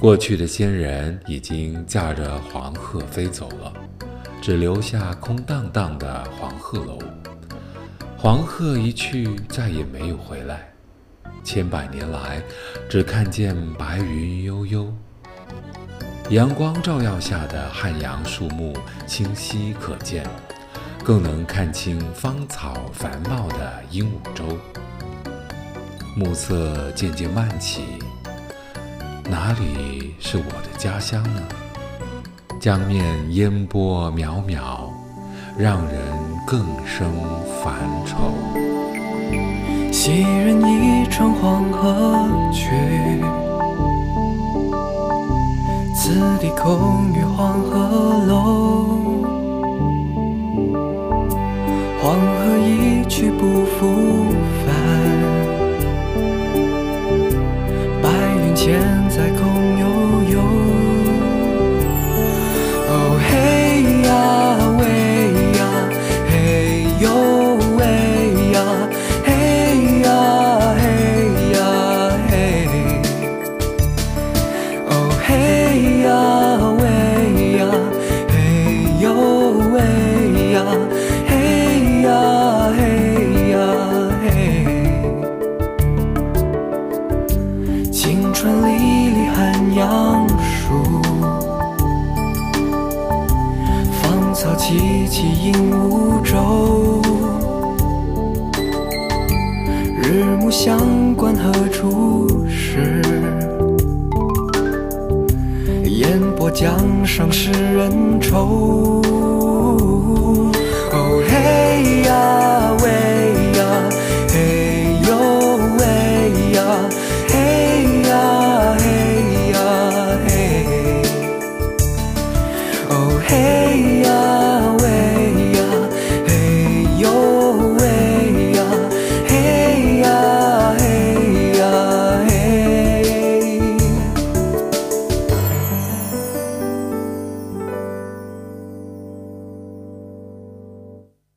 过去的仙人已经驾着黄鹤飞走了，只留下空荡荡的黄鹤楼。黄鹤一去，再也没有回来。千百年来，只看见白云悠悠。阳光照耀下的汉阳树木清晰可见，更能看清芳草繁茂的鹦鹉洲。暮色渐渐漫起，哪里是我的家乡呢？江面烟波渺渺，让人更生烦愁。昔人已乘黄鹤去。此地空余黄鹤楼，黄鹤一去不复返，萋萋鹦鹉洲。日暮乡关何处是？烟波江上使人愁。